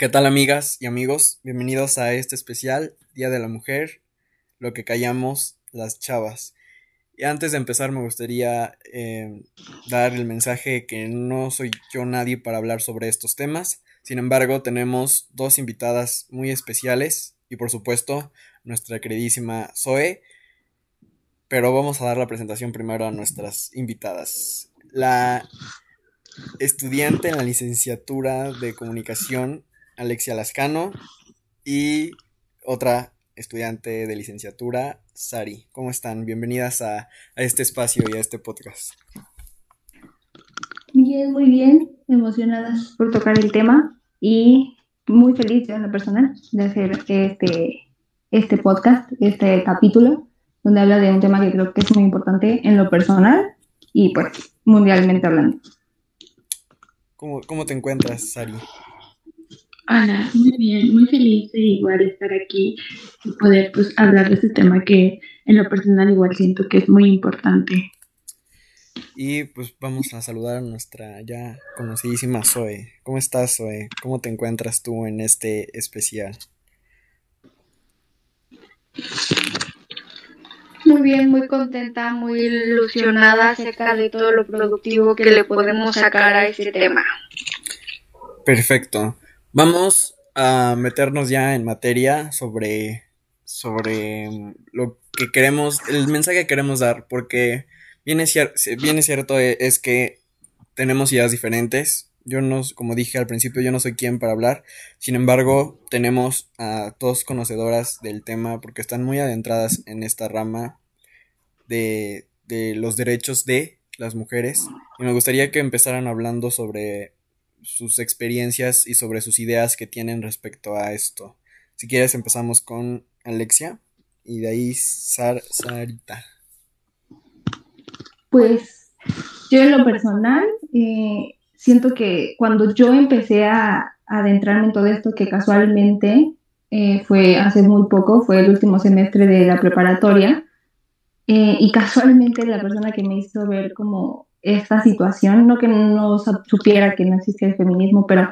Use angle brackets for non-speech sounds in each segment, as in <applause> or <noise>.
¿Qué tal amigas y amigos? Bienvenidos a este especial Día de la Mujer, lo que callamos las chavas. Y antes de empezar me gustaría eh, dar el mensaje que no soy yo nadie para hablar sobre estos temas. Sin embargo, tenemos dos invitadas muy especiales y por supuesto nuestra queridísima Zoe. Pero vamos a dar la presentación primero a nuestras invitadas. La estudiante en la licenciatura de comunicación Alexia Lascano y otra estudiante de licenciatura, Sari. ¿Cómo están? Bienvenidas a, este espacio y a este podcast. Bien, muy bien, emocionadas por tocar el tema y muy feliz en lo personal de hacer este, este podcast, este capítulo, donde habla de un tema que creo que es muy importante en lo personal y pues mundialmente hablando. ¿Cómo, cómo te encuentras, Sari? Hola, muy bien, muy feliz de igual estar aquí y poder pues hablar de este tema que en lo personal igual siento que es muy importante. Y pues vamos a saludar a nuestra ya conocidísima Zoe. ¿Cómo estás, Zoe? ¿Cómo te encuentras tú en este especial? Muy bien, muy contenta, muy ilusionada acerca de todo lo productivo que le podemos sacar a este tema. Perfecto. Vamos a meternos ya en materia sobre, sobre lo que queremos, el mensaje que queremos dar, porque bien es, cierto e, es que tenemos ideas diferentes. Yo no, como dije al principio, yo no soy quien para hablar. Sin embargo, tenemos a dos conocedoras del tema porque están muy adentradas en esta rama de, de los derechos de las mujeres. Y me gustaría que empezaran hablando sobre sus experiencias y sobre sus ideas que tienen respecto a esto. Si quieres empezamos con Alexia y de ahí Sarita. Pues yo en lo personal eh, siento que cuando yo empecé a, adentrarme en todo esto, que casualmente eh, fue hace muy poco, fue el último semestre de la preparatoria, eh, y casualmente la persona que me hizo ver como esta situación, no que no supiera que no existía el feminismo, pero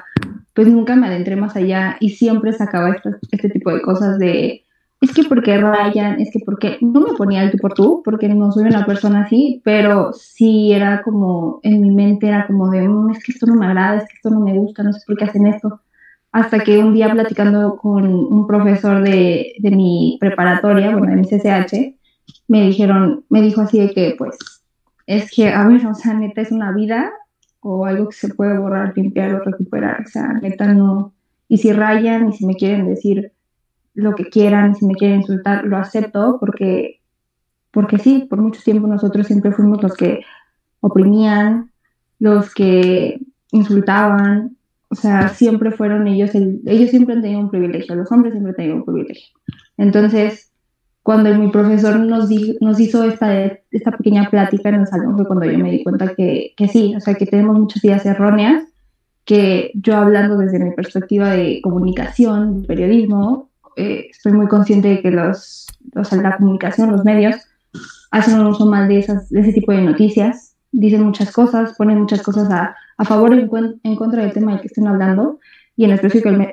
pues nunca me adentré más allá y siempre sacaba este, tipo de cosas de, es que porque rayan, es que porque, no me ponía el tú por tú, porque no soy una persona así, pero sí era como, en mi mente era como de, mm, es que esto no me agrada, es que esto no me gusta, no sé por qué hacen esto. Hasta que un día platicando con un profesor de, de mi preparatoria, bueno, de mi CCH, me dijeron, me dijo así de que pues es que, a ver, o sea, neta es una vida o algo que se puede borrar, limpiar o recuperar, o sea, neta no. Y si rayan y si me quieren decir lo que quieran, si me quieren insultar, lo acepto porque, porque sí, por mucho tiempo nosotros siempre fuimos los que oprimían, los que insultaban, o sea, siempre fueron ellos, ellos siempre han tenido un privilegio, los hombres siempre han tenido un privilegio. Entonces, cuando mi profesor nos, nos hizo esta, esta pequeña plática en el salón fue cuando yo me di cuenta que, que sí, o sea, que tenemos muchas ideas erróneas, que yo hablando desde mi perspectiva de comunicación, de periodismo, eh, estoy muy consciente de que los, los, la comunicación, los medios, hacen un uso mal de, esas, de ese tipo de noticias, dicen muchas cosas, ponen muchas cosas a, a favor o en, en contra del tema del que estén hablando, y en el,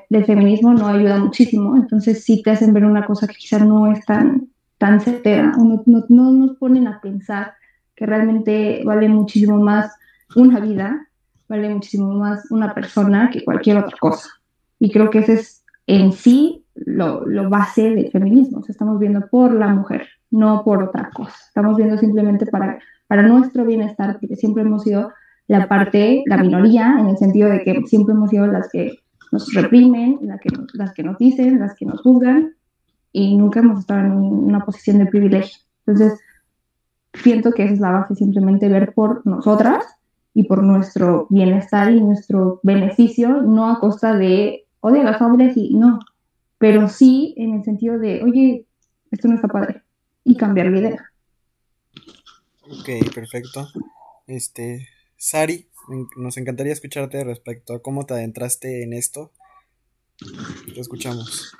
del feminismo no ayuda muchísimo, entonces sí te hacen ver una cosa que quizás no es tan, tan certera, no, no, nos ponen a pensar que realmente vale muchísimo más una vida, vale muchísimo más una persona que cualquier otra cosa. Y creo que ese es en sí lo, lo base del feminismo, o sea, estamos viendo por la mujer, no por otra cosa, estamos viendo simplemente para, para nuestro bienestar, porque siempre hemos sido la parte, la minoría, en el sentido de que siempre hemos sido las que nos reprimen, las que, las que nos dicen, las que nos juzgan, y nunca hemos estado en una posición de privilegio. Entonces, siento que esa es la base, simplemente ver por nosotras y por nuestro bienestar y nuestro beneficio, no a costa de, odio a los hombres y no, pero sí en el sentido de, oye, esto no está padre, y cambiar la idea. Ok, perfecto. Este, Sari, nos encantaría escucharte respecto a cómo te adentraste en esto. Te escuchamos.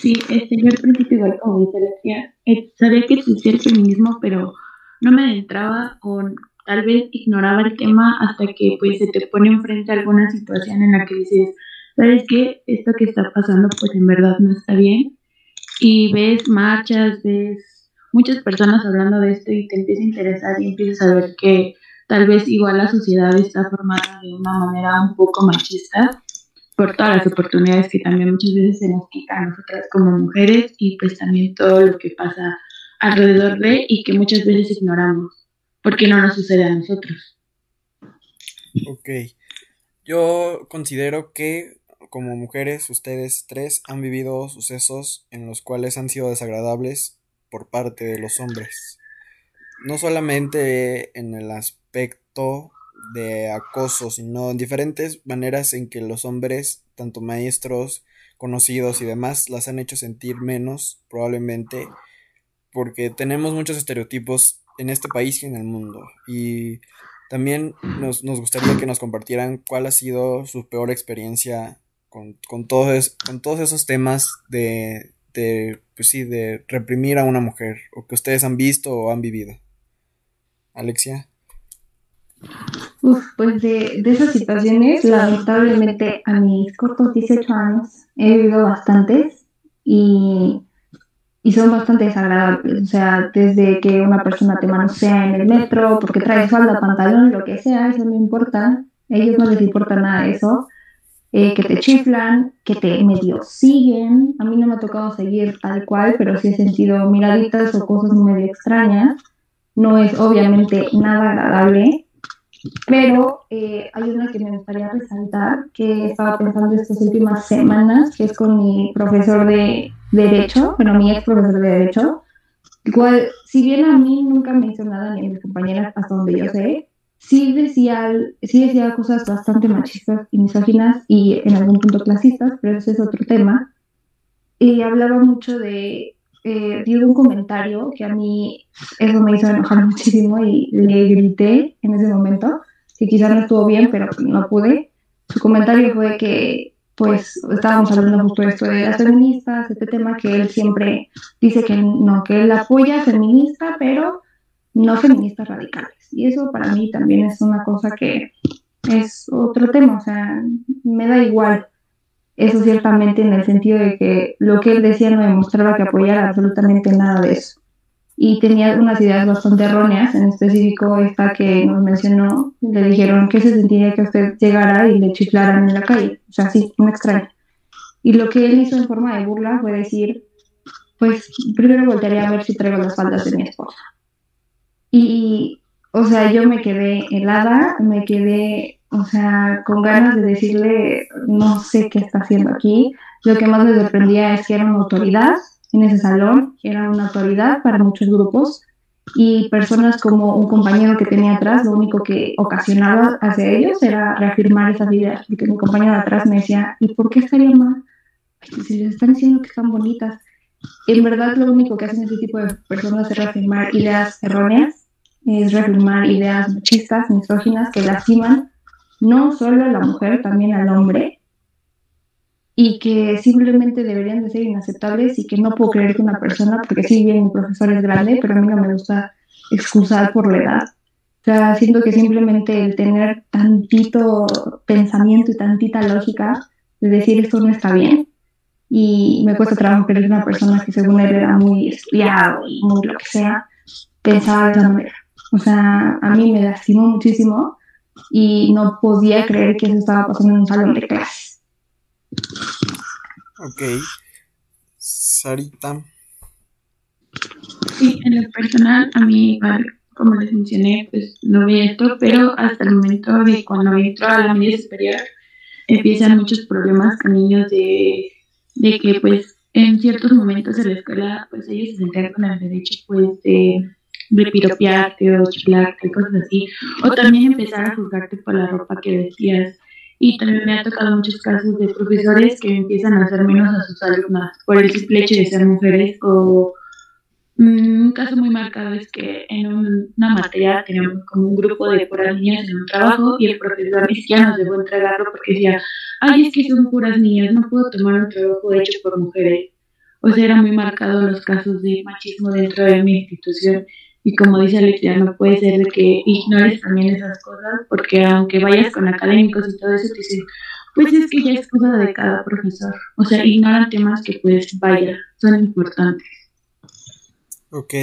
Sí, este, yo al principio, igual como dice eh, sabía que existía el feminismo, pero no me adentraba o tal vez ignoraba el tema hasta que pues se te pone enfrente alguna situación en la que dices, ¿sabes qué? Esto que está pasando pues en verdad no está bien. Y ves marchas, ves muchas personas hablando de esto y te empieza a interesar y empiezas a ver que tal vez igual la sociedad está formada de una manera un poco machista por todas las oportunidades que también muchas veces se nos quitan a nosotras como mujeres y pues también todo lo que pasa alrededor de y que muchas veces ignoramos porque no nos sucede a nosotros. Ok, yo considero que como mujeres ustedes tres han vivido sucesos en los cuales han sido desagradables por parte de los hombres. No solamente en el aspecto de acoso, sino en diferentes maneras en que los hombres, tanto maestros, conocidos y demás, las han hecho sentir menos, probablemente, porque tenemos muchos estereotipos en este país y en el mundo. Y también nos, gustaría que nos compartieran cuál ha sido su peor experiencia con, con, todos, con todos esos temas de, de, pues sí, de reprimir a una mujer, o que ustedes han visto o han vivido. Alexia. Uf, pues de, de esas situaciones, lamentablemente a mis cortos 18 años he vivido bastantes y, y son bastante desagradables. O sea, desde que una persona te manosea en el metro porque trae falda, pantalón, lo que sea, eso no importa. A ellos no les importa nada de eso. Eh, que te chiflan, que te medio siguen. A mí no me ha tocado seguir tal cual, pero sí he sentido miraditas o cosas medio extrañas. No es obviamente nada agradable pero eh, hay una que me gustaría resaltar, que estaba pensando estas últimas semanas, que es con mi profesor de Derecho, bueno, mi ex profesor de Derecho, igual, si bien a mí nunca me hizo nada ni a mis compañeras hasta donde yo sé, sí decía, sí decía cosas bastante machistas y misóginas y en algún punto clasistas, pero ese es otro tema. Y hablaba mucho de, eh, dio un comentario que a mí eso me hizo enojar <laughs> muchísimo y le grité en ese momento, que quizás no estuvo bien, pero no pude. Su comentario fue que, pues, estábamos hablando justo de esto de las feministas, este tema que él siempre dice que no, que él apoya feminista, pero no feministas radicales. Y eso para mí también es una cosa que es otro tema, o sea, me da igual eso ciertamente en el sentido de que lo que él decía no demostraba que apoyara absolutamente nada de eso. y tenía unas ideas bastante erróneas, en específico esta que nos mencionó, le dijeron que se sentiría que usted llegara y le chiflaran en la calle, o sea, sí, me extraño. Y lo que él hizo en forma de burla fue decir, pues primero voltearía a ver si traigo las faldas de mi esposa. Y, o sea, yo me quedé helada, me quedé, o sea, con ganas de decirle, no sé qué está haciendo aquí. Lo que más me sorprendía es que era una autoridad en ese salón, era una autoridad para muchos grupos y personas como un compañero que tenía atrás, lo único que ocasionaba hacia ellos era reafirmar esas ideas, porque mi compañero de atrás me decía, ¿y por qué estaría mal? Si les están diciendo que están bonitas. En verdad lo único que hacen ese tipo de personas es reafirmar ideas erróneas, es reafirmar ideas machistas, misóginas, que lastiman no solo a la mujer, también al hombre, y que simplemente deberían de ser inaceptables y que no puedo creer que una persona, porque sí bien mi profesor es grande, pero a mí no me gusta excusar por la edad. O sea, siento que simplemente el tener tantito pensamiento y tantita lógica de decir esto no está bien. Y me cuesta trabajo creer que una persona que según él era muy estudiado y muy lo que sea, pensaba de esa manera. O sea, a mí me lastimó muchísimo y no podía creer que eso estaba pasando en un salón de clases. Ok. Sarita. Sí, en lo personal, a mí, como les mencioné, pues no vi esto, pero hasta el momento de cuando entro a la media superior, empiezan muchos problemas con niños de, de que, pues, en ciertos momentos de la escuela, pues ellos se sentían con el derecho, pues, de, de piropearte o chiflarte, cosas así, o también empezar a juzgarte por la ropa que vestías. Y también me ha tocado muchos casos de profesores que empiezan a hacer menos a sus alumnas por el simple hecho de ser mujeres o mm, un caso muy marcado es que en una materia teníamos como un grupo de puras niñas en un trabajo y el profesor ni siquiera nos dejó entregarlo porque decía, ay, es que son puras niñas, no puedo tomar un trabajo hecho por mujeres. O sea, eran muy marcados los casos de machismo dentro de mi institución y como dice Alexia, no puede ser que ignores también esas cosas, porque aunque vayas con académicos y todo eso, te dicen, pues es que ya es cosa de cada profesor. O sea, ignoran temas que pues vaya, son importantes. Ok,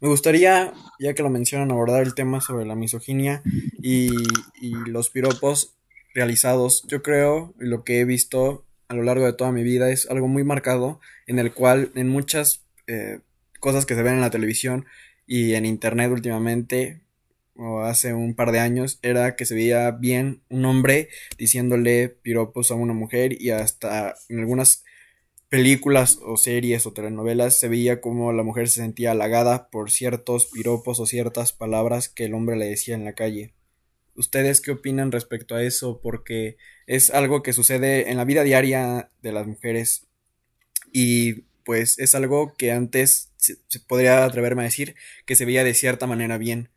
me gustaría, ya que lo mencionan, abordar el tema sobre la misoginia y, y los piropos realizados. Yo creo, lo que he visto a lo largo de toda mi vida es algo muy marcado en el cual en muchas eh, cosas que se ven en la televisión y en internet últimamente o hace un par de años era que se veía bien un hombre diciéndole piropos a una mujer y hasta en algunas películas o series o telenovelas se veía como la mujer se sentía halagada por ciertos piropos o ciertas palabras que el hombre le decía en la calle. ¿Ustedes qué opinan respecto a eso? Porque es algo que sucede en la vida diaria de las mujeres y pues es algo que antes se, podría atreverme a decir que se veía de cierta manera bien,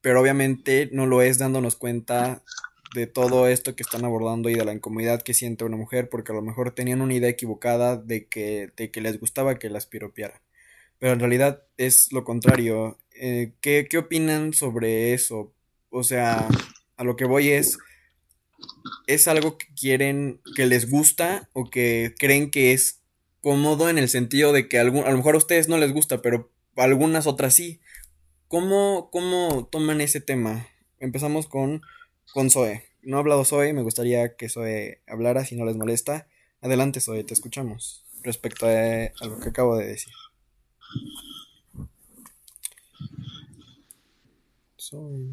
pero obviamente no lo es dándonos cuenta de todo esto que están abordando y de la incomodidad que siente una mujer porque a lo mejor tenían una idea equivocada de que, de que les gustaba que las piropearan. Pero en realidad es lo contrario. Eh, ¿qué, ¿Qué opinan sobre eso? O sea, a lo que voy es, ¿es algo que quieren, que les gusta o que creen que es cómodo en el sentido de que algún, a lo mejor a ustedes no les gusta, pero algunas otras sí? ¿Cómo, cómo toman ese tema? Empezamos con, con Zoe. No ha hablado Zoe, me gustaría que Zoe hablara si no les molesta. Adelante Zoe, te escuchamos respecto a, a lo que acabo de decir. Zoe.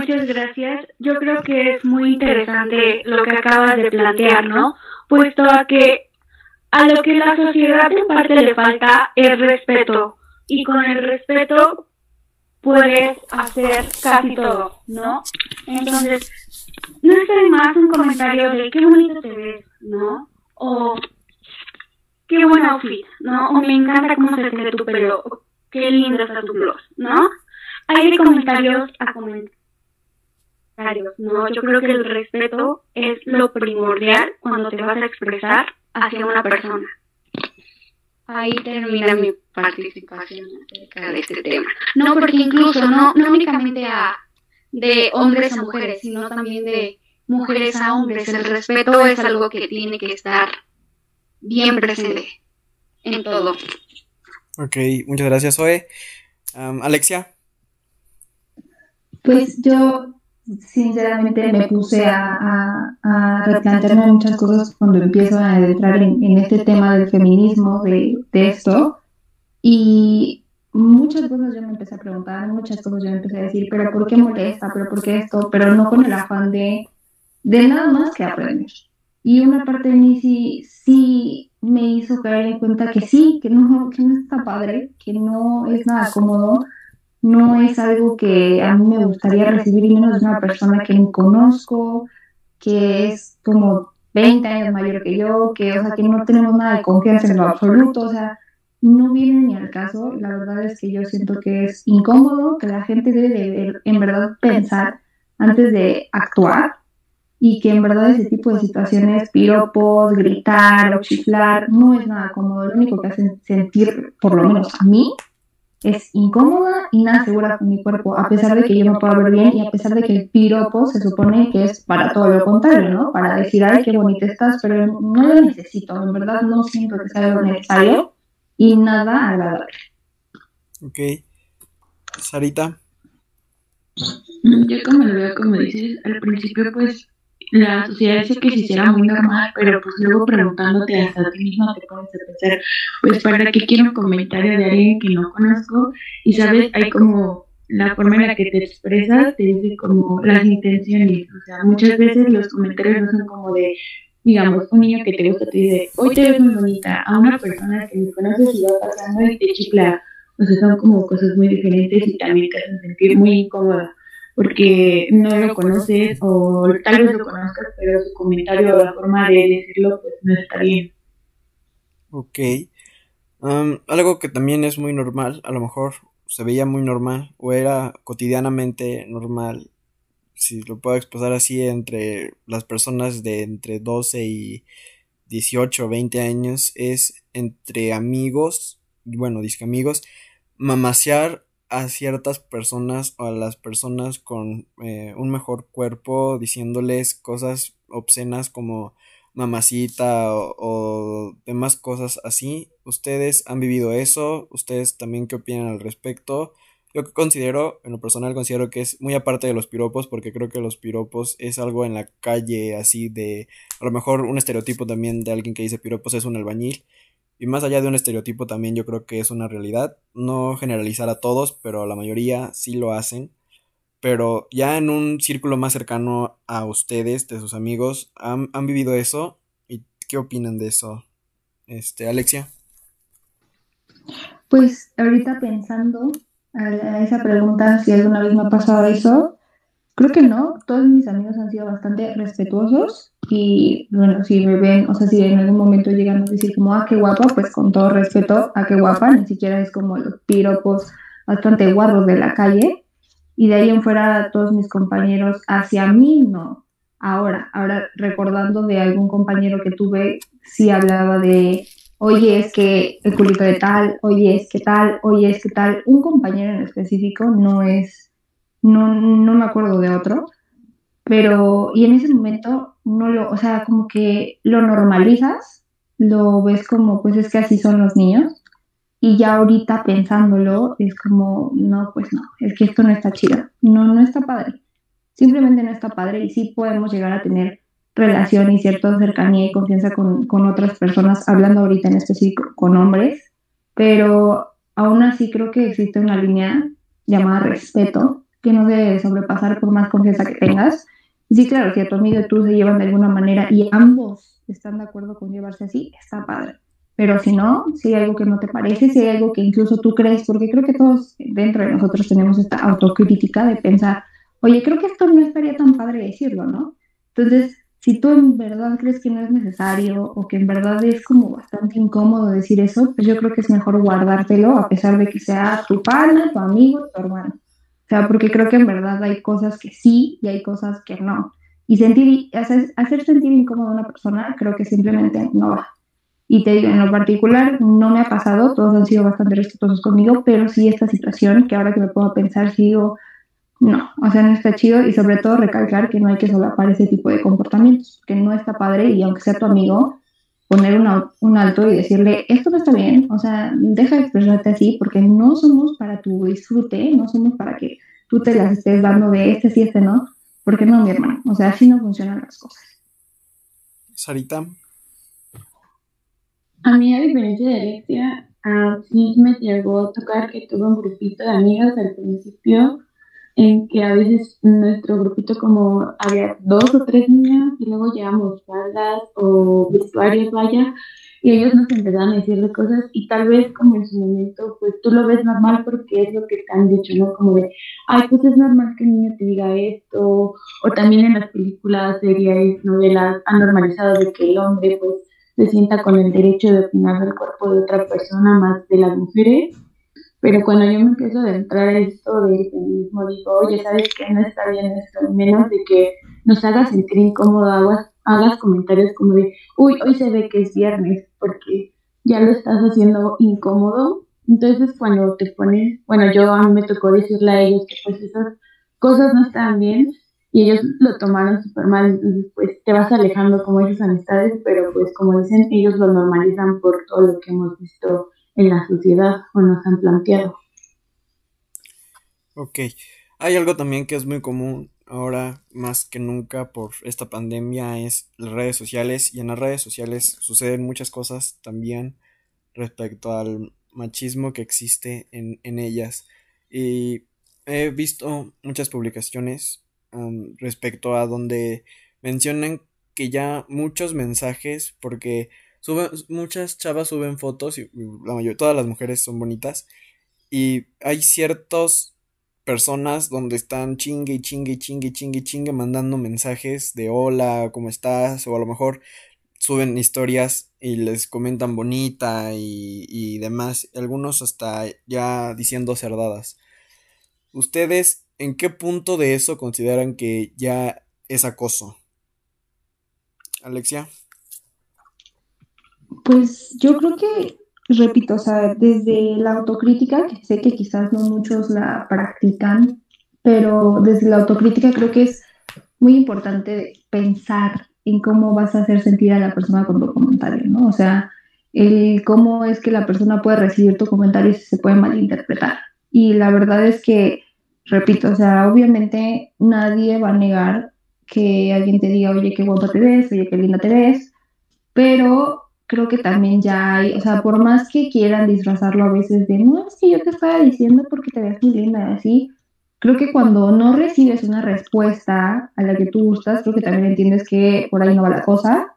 Muchas gracias. Yo creo que es muy interesante lo que acabas de plantear, ¿no? Puesto a que a lo que la sociedad en parte le falta es respeto. Y con el respeto puedes hacer casi todo, ¿no? Entonces, no es más un comentario de qué bonito te ves, ¿no? O qué buen outfit, ¿no? O me encanta cómo se te ve tu pelo, qué lindo está tu gloss, ¿no? hay de comentarios a No, yo creo que el respeto es lo primordial cuando te vas a expresar hacia una persona. Ahí termina mi participación acerca de este tema. No, porque incluso no, no únicamente a, de hombres a mujeres, sino también de mujeres a hombres. El respeto es algo que tiene que estar bien presente en todo. Ok, muchas gracias, Zoe. Alexia. Pues yo sinceramente me puse a, a, replantearme muchas cosas cuando empiezo a entrar en, este tema del feminismo, de, esto, y muchas cosas yo me empecé a preguntar, muchas cosas yo me empecé a decir, pero ¿por qué molesta? ¿Pero por qué esto? Pero no con el afán de, de nada más que aprender. Y una parte de mí sí, sí me hizo caer en cuenta que sí, que no, que no está padre, que no es nada cómodo, no es algo que a mí me gustaría recibir, y menos de una persona que no conozco, que es como 20 años mayor que yo, que, o sea, que no tenemos nada de confianza en lo absoluto, o sea, no viene ni al caso. La verdad es que yo siento que es incómodo, que la gente debe de, en verdad pensar antes de actuar y que en verdad ese tipo de situaciones, piropos, gritar o chiflar, no es nada cómodo. Lo único que hacen sentir, por lo menos a mí, es incómoda y nada segura con mi cuerpo, a pesar de que yo me puedo ver bien y a pesar de que el piropo se supone que es para todo lo contrario, ¿no? Para decir, ay, qué bonita estás, pero no lo necesito, en verdad no siento que sea algo necesario y nada agradable. Ok. Sarita. Yo como lo veo, como dices, al principio pues la sociedad dice que se hiciera muy normal, pero pues luego preguntándote hasta ti mismo te pones a pensar, pues para qué quiero un comentario de alguien que no conozco y sabes, hay como la forma en la que te expresas, te dice como las intenciones, o sea, muchas veces los comentarios no son como de, digamos, un niño que te gusta te dice, hoy te ves muy bonita, a una persona que no conoces y va pasando y te chifla, o sea, son como cosas muy diferentes y también te hacen sentir muy incómoda porque no lo conoces o tal vez lo conozcas, pero su comentario o la forma de decirlo pues no está bien. Ok. algo que también es muy normal, a lo mejor se veía muy normal o era cotidianamente normal, si lo puedo expresar así, entre las personas de entre 12 y 18 o 20 años, es entre amigos, bueno, disque amigos, mamasear a ciertas personas o a las personas con eh, un mejor cuerpo diciéndoles cosas obscenas como mamacita o, o, demás cosas así. ¿Ustedes han vivido eso? ¿Ustedes también qué opinan al respecto? Yo considero, en lo personal considero que es muy aparte de los piropos porque creo que los piropos es algo en la calle así de, a lo mejor un estereotipo también de alguien que dice piropos es un albañil y más allá de un estereotipo también yo creo que es una realidad. No generalizar a todos, pero la mayoría sí lo hacen. Pero ya en un círculo más cercano a ustedes, de sus amigos, ¿han, han vivido eso? ¿Y qué opinan de eso? Este, Alexia. Pues ahorita pensando a esa pregunta, si alguna vez me ha pasado eso, creo que no. Todos mis amigos han sido bastante respetuosos y bueno, si me ven, o sea, si en algún momento llegan a decir como, ah, qué guapa, pues con todo respeto, ah, qué guapa, ni siquiera es como los piropos bastante guarros de la calle. Y de ahí en fuera todos mis compañeros hacia mí, no. Ahora, ahora recordando de algún compañero que tuve, sí hablaba de, oye, es que el culito de tal, oye, es que tal, oye, es que tal. Un compañero en específico no es, no, no me acuerdo de otro, pero, y en ese momento no lo, o sea, como que lo normalizas, lo ves como, pues es que así son los niños, y ya ahorita pensándolo, es como, no, pues no, es que esto no está chido, no, no está padre, simplemente no está padre y sí podemos llegar a tener relación y cierta cercanía y confianza con, con otras personas, hablando ahorita en específico con hombres, pero aún así creo que existe una línea llamada respeto que no debe sobrepasar por más confianza que tengas Sí, claro, si a tu amigo y tú se llevan de alguna manera y ambos están de acuerdo con llevarse así, está padre. Pero si no, si hay algo que no te parece, si hay algo que incluso tú crees, porque creo que todos dentro de nosotros tenemos esta autocrítica de pensar, oye, creo que esto no estaría tan padre decirlo, ¿no? Entonces, si tú en verdad crees que no es necesario o que en verdad es como bastante incómodo decir eso, pues yo creo que es mejor guardártelo a pesar de que sea tu padre, tu amigo, tu hermano. O sea, porque creo que en verdad hay cosas que sí y hay cosas que no. Y sentir, hacer, hacer sentir incómodo a una persona creo que simplemente no va. Y te digo, en lo particular no me ha pasado, todos han sido bastante respetuosos conmigo, pero sí esta situación que ahora que me puedo pensar, sigo, no, o sea, no está chido y sobre todo recalcar que no hay que solapar ese tipo de comportamientos, que no está padre y aunque sea tu amigo, poner un alto y decirle, esto no está bien, o sea, deja de expresarte así porque no somos para tu disfrute, no somos para que tú te las estés dando de este sí, este no, porque no, mi hermano, o sea, así no funcionan las cosas. Sarita. A mí, a diferencia de Alexia, a sí me llegó a tocar que tuve un grupito de amigas al principio en que a veces nuestro grupito como había dos o tres niñas y luego llevamos faldas o vestuarios, vaya, y ellos nos empezaban a decir de cosas y tal vez como en su momento, pues tú lo ves normal porque es lo que te han dicho, ¿no? Como de, ay, pues es normal que el niño te diga esto, o también en las películas, series, novelas, han normalizado de que el hombre pues se sienta con el derecho de opinar del cuerpo de otra persona más de las mujeres pero cuando yo me empiezo a adentrar a esto de feminismo, digo, oye, ¿sabes qué? No está bien esto, menos de que nos hagas sentir incómodo, hagas, hagas comentarios como de, uy, hoy se ve que es viernes, porque ya lo estás haciendo incómodo. Entonces, cuando te pones, bueno, yo a mí me tocó decirle a ellos que pues esas cosas no están bien y ellos lo tomaron súper mal, entonces pues te vas alejando como esas amistades, pero pues como dicen, ellos lo normalizan por todo lo que hemos visto en la sociedad o nos han planteado. Ok, hay algo también que es muy común ahora más que nunca por esta pandemia es las redes sociales y en las redes sociales suceden muchas cosas también respecto al machismo que existe en, en ellas y he visto muchas publicaciones um, respecto a donde mencionan que ya muchos mensajes porque muchas chavas suben fotos y la mayoría, todas las mujeres son bonitas. Y hay ciertas personas donde están chingue y chingue y chingue y chingue chingue mandando mensajes de hola, ¿cómo estás? O a lo mejor suben historias y les comentan bonita y, y demás. Algunos hasta ya diciendo cerdadas. ¿Ustedes en qué punto de eso consideran que ya es acoso? Alexia. Pues yo creo que repito, o sea, desde la autocrítica, que sé que quizás no muchos la practican, pero desde la autocrítica creo que es muy importante pensar en cómo vas a hacer sentir a la persona con tu comentario, ¿no? O sea, el cómo es que la persona puede recibir tu comentario y se puede malinterpretar. Y la verdad es que, repito, o sea, obviamente nadie va a negar que alguien te diga, oye, qué guapa te ves, oye, qué linda te ves, pero creo que también ya hay, o sea, por más que quieran disfrazarlo a veces de, no, es que yo te estaba diciendo porque te ves muy linda, así, creo que cuando no recibes una respuesta a la que tú gustas, creo que también entiendes que por ahí no va la cosa,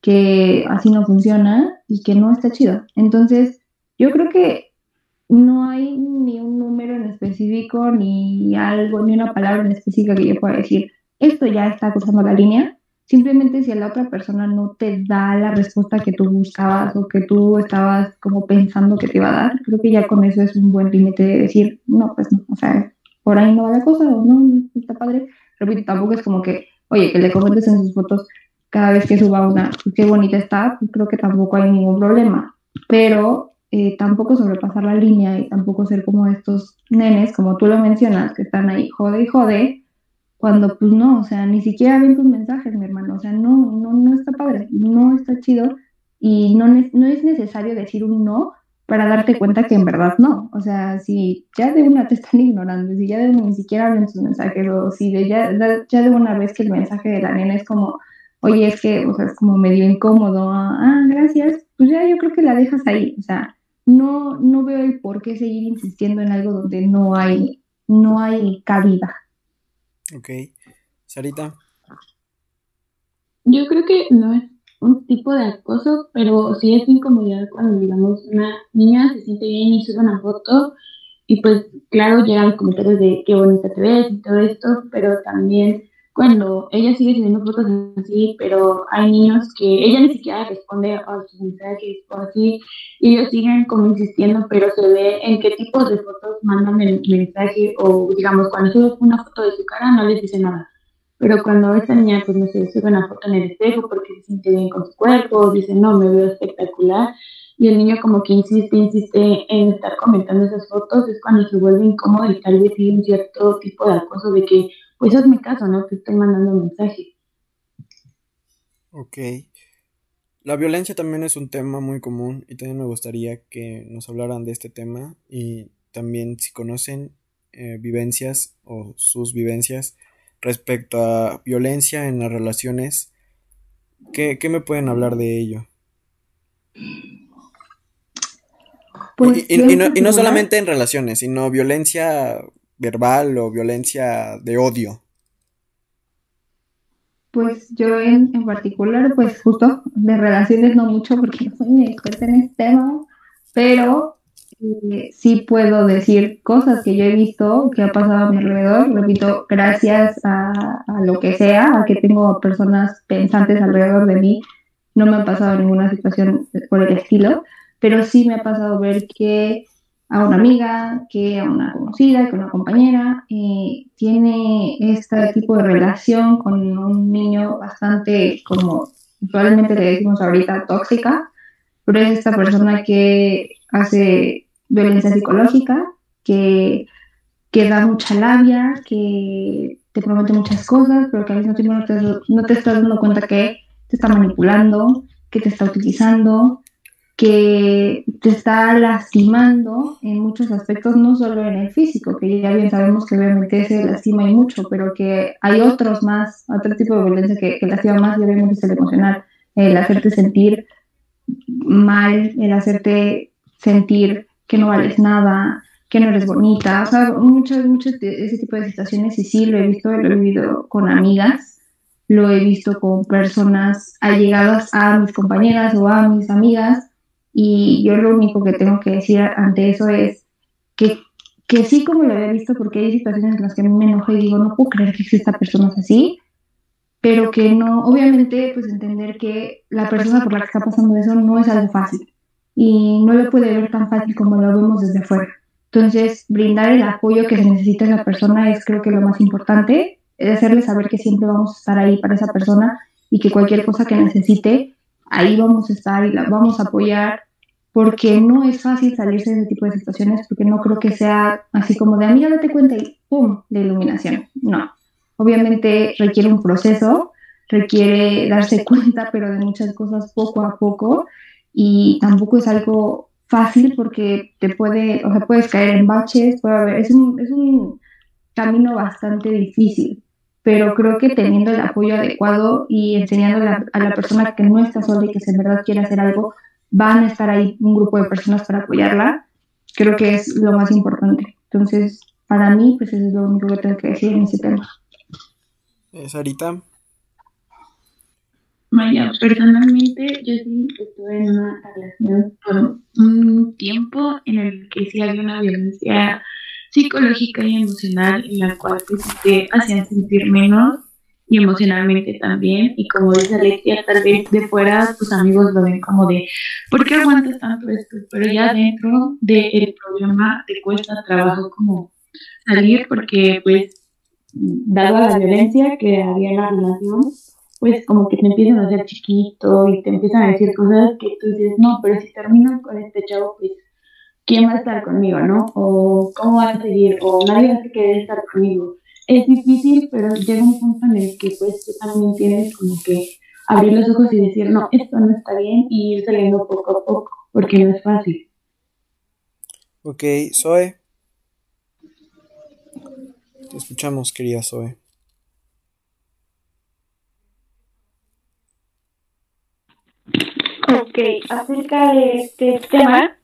que así no funciona y que no está chido. Entonces, yo creo que no hay ni un número en específico, ni algo, ni una palabra en específica que yo pueda decir, esto ya está cruzando la línea. Simplemente si la otra persona no te da la respuesta que tú buscabas o que tú estabas como pensando que te iba a dar, creo que ya con eso es un buen límite de decir, no, pues no, o sea, por ahí no va la cosa o no, está padre. Repito, tampoco es como que, oye, que le comentes en sus fotos cada vez que suba una, qué bonita está, creo que tampoco hay ningún problema. Pero eh, tampoco sobrepasar la línea y tampoco ser como estos nenes, como tú lo mencionas, que están ahí jode y jode, cuando pues no, o sea, ni siquiera ven tus mensajes, mi hermano, o sea, no, no, no está padre, no está chido y no, no es necesario decir un no para darte cuenta que en verdad no, o sea, si ya de una te están <laughs> ignorando, si ya de una ni siquiera ven tus mensajes o si de ya, ya de una vez que el mensaje de la nena es como, oye, es que, o sea, es como medio incómodo, ah, gracias, pues ya yo creo que la dejas ahí, o sea, no, no veo el por qué seguir insistiendo en algo donde no hay, no hay cabida. Ok. Sarita. Yo creo que no es un tipo de acoso, pero sí es incomodidad cuando, digamos, una niña se siente bien y sube una foto y pues, claro, llegan comentarios de qué bonita te ves y todo esto, pero también cuando ella sigue subiendo fotos así, pero hay niños que ella ni siquiera responde a sus mensajes o así, y ellos siguen como insistiendo, pero se ve en qué tipos de fotos mandan el mensaje, o digamos, cuando sube una foto de su cara no les dice nada. Pero cuando esta niña, pues no sé, sube una foto en el espejo porque se siente bien con su cuerpo, dice, no, me veo espectacular, y el niño como que insiste, insiste en estar comentando esas fotos, es cuando se vuelve incómodo y tal vez sigue un cierto tipo de acoso de que pues es mi caso, ¿no? Que estoy mandando un mensaje. Ok. La violencia también es un tema muy común y también me gustaría que nos hablaran de este tema y también si conocen eh, vivencias o sus vivencias respecto a violencia en las relaciones, ¿qué, me pueden hablar de ello? Pues y, no, y, no, solamente en relaciones, sino violencia verbal o violencia de odio? Pues yo en, en particular, pues justo de relaciones no mucho porque <laughs> no soy experta en este tema, pero eh, sí puedo decir cosas que yo he visto, que ha pasado a mi alrededor, repito, gracias a, a lo que sea, a que tengo personas pensantes alrededor de mí, no me ha pasado ninguna situación por el estilo, pero sí me ha pasado ver que a una amiga, que a una conocida, que a una compañera, eh, tiene este tipo de relación con un niño bastante, como probablemente le decimos ahorita, tóxica, pero es esta persona que hace violencia psicológica, que, que da mucha labia, que te promete muchas cosas, pero que al mismo tiempo no te, no te estás dando cuenta que te está manipulando, que te está utilizando, que te está lastimando en muchos aspectos, no solo en el físico, que ya bien sabemos que obviamente se lastima y mucho, pero que hay otros más, otro tipo de violencia que, lastima más y obviamente es emocional, el hacerte sentir mal, el hacerte sentir que no vales nada, que no eres bonita, o sea, muchas, muchas de ese tipo de situaciones y sí lo he visto, lo he vivido con amigas, lo he visto con personas allegadas a mis compañeras o a mis amigas, y yo lo único que tengo que decir ante eso es que, que sí, como lo había visto, porque hay situaciones en las que a mí me enojo y digo, no puedo creer que exista personas así, pero que no, obviamente, pues entender que la persona por la que está pasando eso no es algo fácil y no lo puede ver tan fácil como lo vemos desde afuera. Entonces, brindar el apoyo que se necesita a esa persona es creo que lo más importante, es hacerle saber que siempre vamos a estar ahí para esa persona y que cualquier cosa que necesite, ahí vamos a estar y la vamos a apoyar porque no es fácil salirse de ese tipo de situaciones, porque no creo que sea así como de amiga, date cuenta y ¡pum! de iluminación. No. Obviamente requiere un proceso, requiere darse cuenta, pero de muchas cosas poco a poco, y tampoco es algo fácil porque te puede, o sea, puedes caer en baches, puede haber, es un, es un camino bastante difícil, pero creo que teniendo el apoyo adecuado y enseñándole a, a la persona que no está sola y que en verdad quiere hacer algo, van a estar ahí un grupo de personas para apoyarla, creo que es lo más importante. Entonces, para mí, pues eso es lo único que tengo que decir en ese tema. Sarita. Vaya, personalmente yo sí estuve en una relación por un tiempo en el que sí había una violencia psicológica y emocional en la cual pues, te hacían sentir menos y emocionalmente también. Y como dice Alexia, tal vez de fuera tus amigos lo ven como de, ¿por qué aguantas tanto esto? Pero ya dentro del problema te cuesta trabajo como salir porque pues dado la violencia que había en la relación, pues como que te empiezan a hacer chiquito y te empiezan a decir cosas que tú dices, no, pero si termino con este chavo, pues, ¿quién va a estar conmigo, no? O ¿cómo va a seguir? O nadie va a querer estar conmigo es difícil, pero llega un punto en el que pues tú también tienes como que abrir los ojos y decir, no, esto no está bien y ir saliendo poco a poco, porque no es fácil. Ok, Zoe. Te escuchamos, querida Zoe. Ok, acerca de este tema,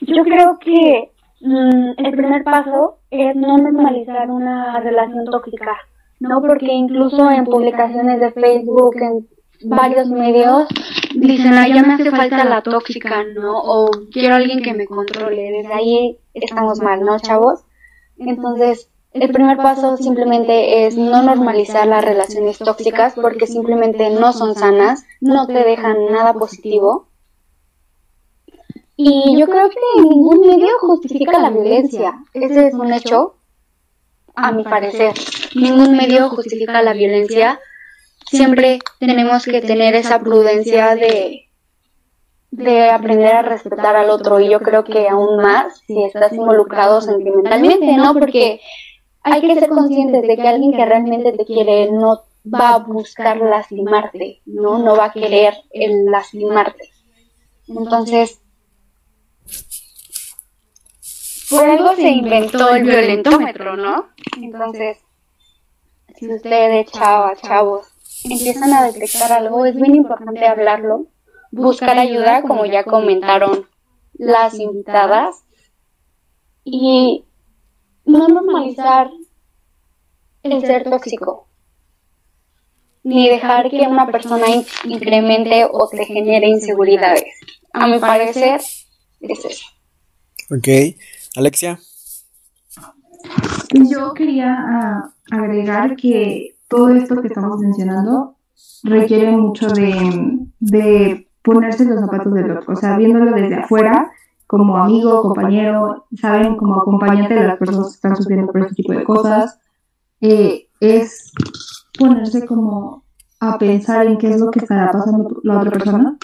yo creo que el primer paso es no normalizar una relación tóxica, ¿no? Porque incluso en publicaciones de Facebook, en varios medios, dicen, ay, ya me hace falta la tóxica, ¿no? O quiero alguien que me controle. Desde ahí estamos mal, ¿no, chavos? Entonces, el primer paso simplemente es no normalizar las relaciones tóxicas porque simplemente no son sanas, no te dejan nada positivo y yo creo que ningún medio justifica la violencia. Ese es un hecho, a mi parecer. Ningún medio justifica la violencia. Siempre tenemos que tener esa prudencia de, de aprender a respetar al otro. Y yo creo que aún más si estás involucrado sentimentalmente, ¿no? Porque hay que ser conscientes de que alguien que realmente te quiere no va a buscar lastimarte, ¿no? No va a querer el lastimarte. Entonces, por algo se inventó el violentómetro, ¿no? Entonces, si ustedes, chavas, chavos, empiezan a detectar algo, es bien importante hablarlo, buscar ayuda, como ya comentaron las invitadas, y no normalizar el ser tóxico, ni dejar que una persona incremente o te genere inseguridades. A mi parecer, es eso. Ok. Alexia. Yo quería ah, agregar que todo esto que estamos mencionando requiere mucho de, ponerse los zapatos del otro, o sea, viéndolo desde afuera, como amigo, compañero, saben, como acompañante de las personas que están sufriendo por este tipo de cosas, eh, es ponerse como a pensar en qué es lo que estará pasando la otra persona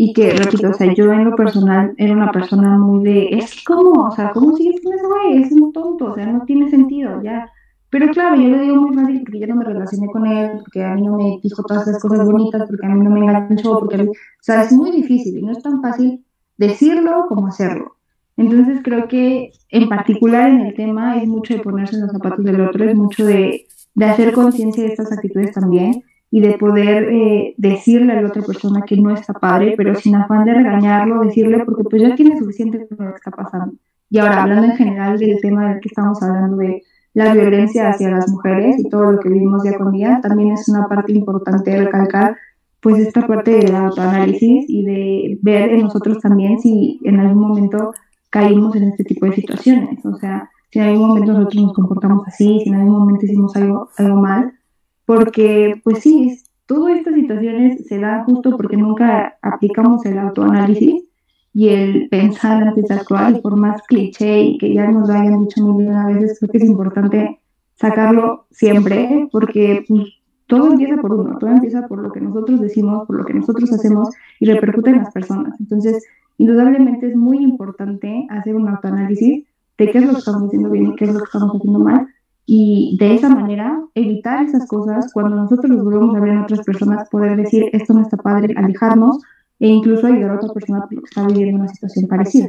y que, repito, o sea, yo en lo personal era una persona muy de, es como, o sea, ¿cómo sigues con ese güey? Es un tonto, o sea, no tiene sentido, ya. Pero claro, yo lo digo muy fácil porque yo no me relacioné con él, porque a mí no me dijo todas esas cosas bonitas, porque a mí no me enganchó, porque, o sea, es muy difícil y no es tan fácil decirlo como hacerlo. Entonces creo que en particular en el tema es mucho de ponerse en los zapatos del otro, es mucho de, de hacer conciencia de estas actitudes también y de poder eh, decirle a la otra persona que no está padre, pero sin afán de regañarlo, decirle porque pues ya tiene suficiente con lo que está pasando. Y ahora hablando en general del tema del que estamos hablando de la violencia hacia las mujeres y todo lo que vivimos día con día, también es una parte importante recalcar pues esta parte del autoanálisis y de ver en nosotros también si en algún momento caímos en este tipo de situaciones, o sea, si en algún momento nosotros nos comportamos así, si en algún momento hicimos algo, algo mal, porque pues sí, todas estas situaciones se dan justo porque nunca aplicamos el autoanálisis y el pensar antes de actuar, y por más cliché y que ya nos lo hayan dicho mil veces, creo que es importante sacarlo siempre, porque pues, todo empieza por uno, todo empieza por lo que nosotros decimos, por lo que nosotros hacemos y repercute en las personas. Entonces, indudablemente es muy importante hacer un autoanálisis de qué es lo que estamos haciendo bien y qué es lo que estamos haciendo mal. Y de esa manera, evitar esas cosas, cuando nosotros los volvemos a ver en otras personas, poder decir, esto no está padre, alejarnos e incluso ayudar a otra persona que está viviendo una situación parecida.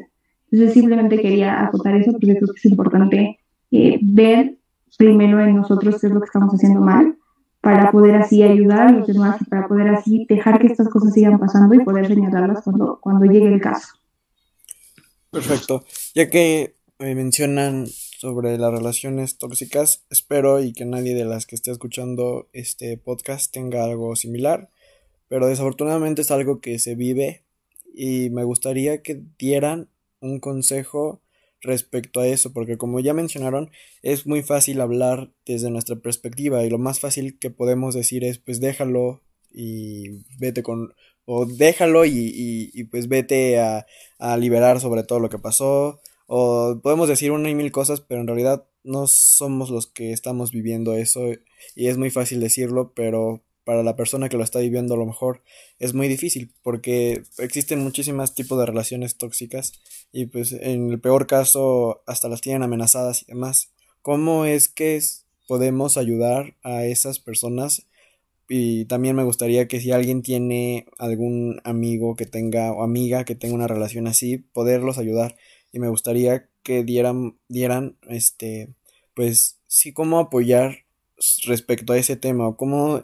Entonces, simplemente quería acotar eso, porque creo que es importante eh, ver primero en nosotros qué es lo que estamos haciendo mal, para poder así ayudar a los demás y para poder así dejar que estas cosas sigan pasando y poder señalarlas cuando, cuando llegue el caso. Perfecto. Ya que me mencionan sobre las relaciones tóxicas, espero y que nadie de las que esté escuchando este podcast tenga algo similar, pero desafortunadamente es algo que se vive y me gustaría que dieran un consejo respecto a eso, porque como ya mencionaron, es muy fácil hablar desde nuestra perspectiva y lo más fácil que podemos decir es pues déjalo y vete con o déjalo y, y, pues vete a, a, liberar sobre todo lo que pasó o podemos decir una y mil cosas pero en realidad no somos los que estamos viviendo eso y es muy fácil decirlo pero para la persona que lo está viviendo a lo mejor es muy difícil porque existen muchísimos tipos de relaciones tóxicas y pues en el peor caso hasta las tienen amenazadas y demás. ¿Cómo es que podemos ayudar a esas personas? Y también me gustaría que si alguien tiene algún amigo que tenga o amiga que tenga una relación así, poderlos ayudar. Y me gustaría que dieran, dieran, este, pues sí, cómo apoyar respecto a ese tema o cómo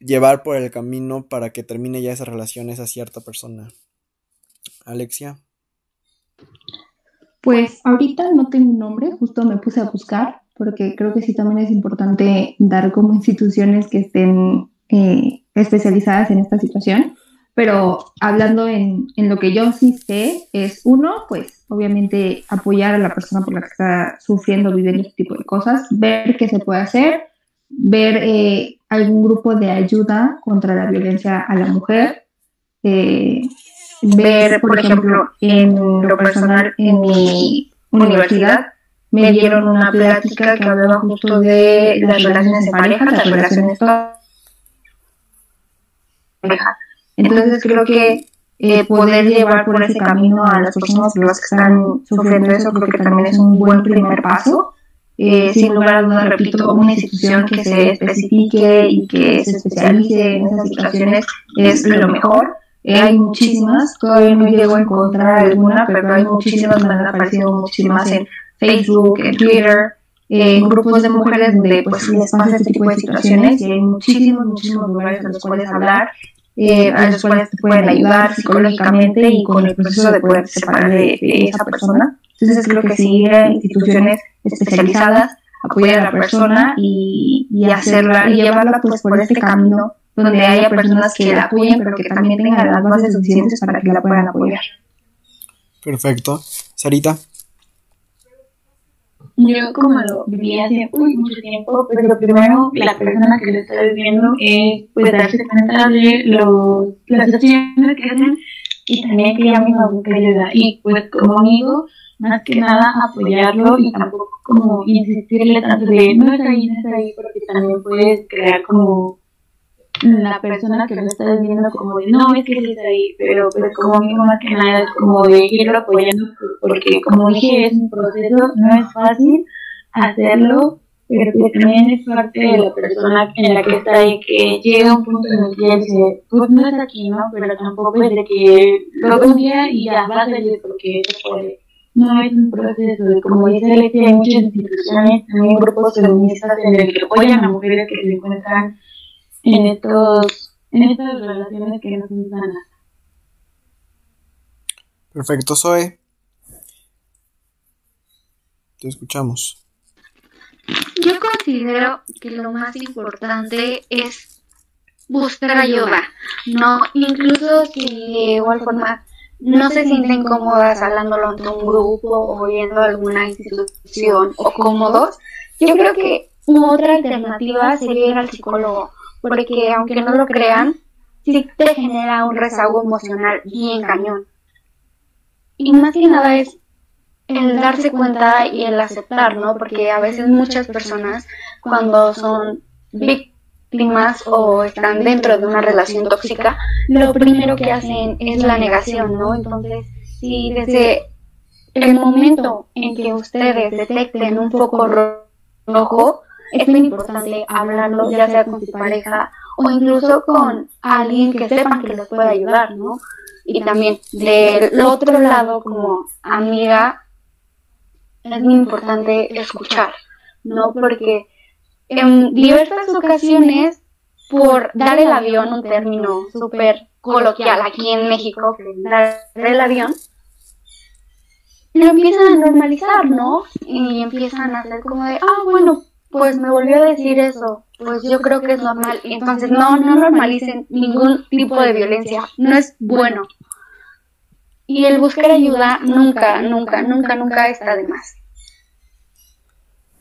llevar por el camino para que termine ya esa relación esa cierta persona. Alexia. Pues ahorita no tengo un nombre, justo me puse a buscar, porque creo que sí también es importante dar como instituciones que estén eh, especializadas en esta situación. Pero hablando en, en, lo que yo sí sé, es uno, pues obviamente apoyar a la persona por la que está sufriendo, viviendo este tipo de cosas, ver qué se puede hacer, ver eh, algún grupo de ayuda contra la violencia a la mujer, eh, ver, por ejemplo, en lo personal, en mi universidad, me dieron una plática que hablaba justo de las relaciones de pareja, las relaciones pareja entonces creo que eh, poder llevar por ese camino a las personas que están sufriendo eso, creo que también es un buen primer paso. Eh, sin lugar a dudas, repito, una institución que se especifique y que se especialice en esas situaciones es lo mejor. Eh, hay muchísimas, todavía no llego a encontrar alguna, pero hay muchísimas, me han aparecido muchísimas en Facebook, en Twitter, en grupos de mujeres donde pues les pasa este tipo de situaciones y hay muchísimos, muchísimos lugares en los cuales hablar eh, a los cuales te pueden ayudar psicológicamente y con el proceso de poder separar de, esa persona. Entonces creo que a instituciones especializadas, apoyar a la persona y, y hacerla y llevarla pues por este camino donde haya personas que la apoyen pero que también tengan las bases suficientes para que la puedan apoyar. Perfecto. Sarita yo como lo viví hace mucho tiempo, pero lo primero, la persona que lo está viviendo es pues darse cuenta de los, las situaciones que hacen y también que llamen a buscar ayuda. Y pues como amigo, más que nada apoyarlo y tampoco como insistirle tanto de no es ahí, no es ahí, porque también puedes crear como la persona que lo está viendo como de no es que es ahí, pero, pero como amigo más que nada es como de irlo apoyando porque como dije es un proceso, no es fácil hacerlo, pero que también es parte de la persona en la que está ahí que llega a un punto en el que dice, pues no es aquí, ¿no? Pero tampoco es de que lo cambia y ya va a salir porque puede. No es un proceso como dice Alexia, hay muchas instituciones, también grupos feministas en el que apoyan a mujeres que se encuentran en estos en estas relaciones que no son sanas. Perfecto, Zoe. Te escuchamos. Yo considero que lo más importante es buscar ayuda, ¿no? Incluso si de igual forma no se sienten cómodas hablándolo ante un grupo o yendo a alguna institución o cómodos, yo creo que otra alternativa sería ir al psicólogo porque aunque no lo crean, sí te genera un rezago emocional bien cañón. Y más que nada es el darse cuenta y el aceptar, ¿no? Porque a veces muchas personas cuando son víctimas o están dentro de una relación tóxica, lo primero que hacen es la negación, ¿no? Entonces, si desde el momento en que ustedes detecten un foco rojo, es muy importante hablarlo, ya sea con su pareja o incluso con alguien que sepan que les puede ayudar, ¿no? Y también del otro lado, como amiga, es muy importante escuchar, ¿no? Porque en diversas ocasiones, por dar el avión, un término súper coloquial aquí en México, dar el avión, lo empiezan a normalizar, ¿no? Y empiezan a hacer como de, ah, bueno, pues me volvió a decir eso, pues yo creo que es normal. Entonces, no, no normalicen ningún tipo de violencia, no es bueno. Y el buscar ayuda nunca, nunca, nunca, nunca está de más.